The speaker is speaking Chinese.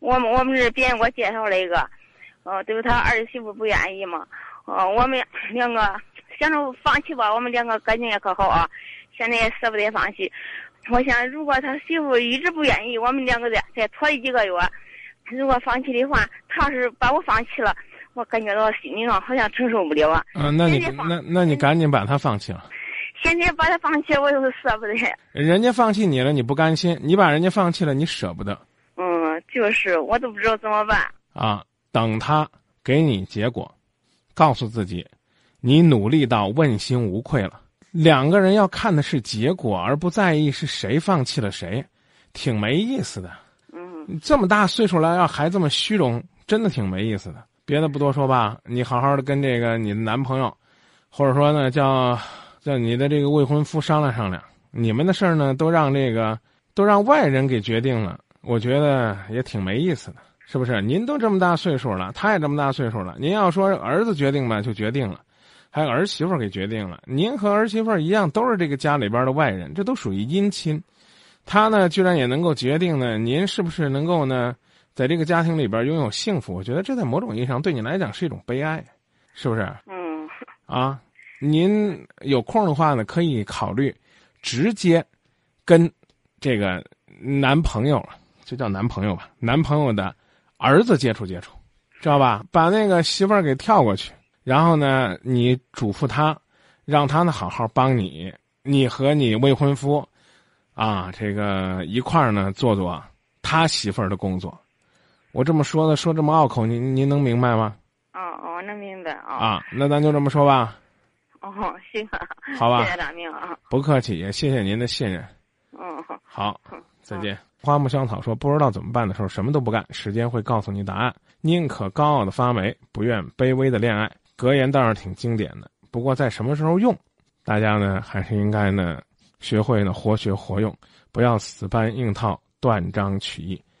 我们我们是别人给我介绍了一个，呃，对他儿媳妇不愿意嘛，呃，我们两个想着放弃吧，我们两个感情也可好啊，现在也舍不得放弃。我想，如果他媳妇一直不愿意，我们两个再再拖一几个月，如果放弃的话，他要是把我放弃了，我感觉到心理上好像承受不了啊。嗯，那你那那你赶紧把他放弃了。现在把他放弃，我就是舍不得。人家放弃你了，你不甘心；你把人家放弃了，你舍不得嗯，就是我都不知道怎么办。啊。等他给你结果，告诉自己，你努力到问心无愧了。两个人要看的是结果，而不在意是谁放弃了谁，挺没意思的。嗯这么大岁数了，要还这么虚荣，真的挺没意思的。别的不多说吧，你好好的跟这个你的男朋友，或者说呢叫叫你的这个未婚夫商量商量，你们的事儿呢都让这个都让外人给决定了，我觉得也挺没意思的，是不是？您都这么大岁数了，他也这么大岁数了，您要说儿子决定吧，就决定了。还有儿媳妇给决定了，您和儿媳妇一样，都是这个家里边的外人，这都属于姻亲。他呢，居然也能够决定呢，您是不是能够呢，在这个家庭里边拥有幸福？我觉得这在某种意义上对你来讲是一种悲哀，是不是？嗯啊，您有空的话呢，可以考虑直接跟这个男朋友了，就叫男朋友吧，男朋友的儿子接触接触，知道吧？把那个媳妇儿给跳过去，然后呢，你嘱咐他，让他呢好好帮你，你和你未婚夫，啊，这个一块儿呢做做他媳妇儿的工作。我这么说的，说这么拗口，您您能明白吗？哦哦，能明白啊。啊，那咱就这么说吧，哦，行啊。好吧谢谢大明啊。不客气，也谢谢您的信任。嗯好。好，再见。花木香草说：“不知道怎么办的时候，什么都不干，时间会告诉你答案。宁可高傲的发霉，不愿卑微的恋爱。”格言倒是挺经典的，不过在什么时候用，大家呢还是应该呢学会呢活学活用，不要死搬硬套，断章取义。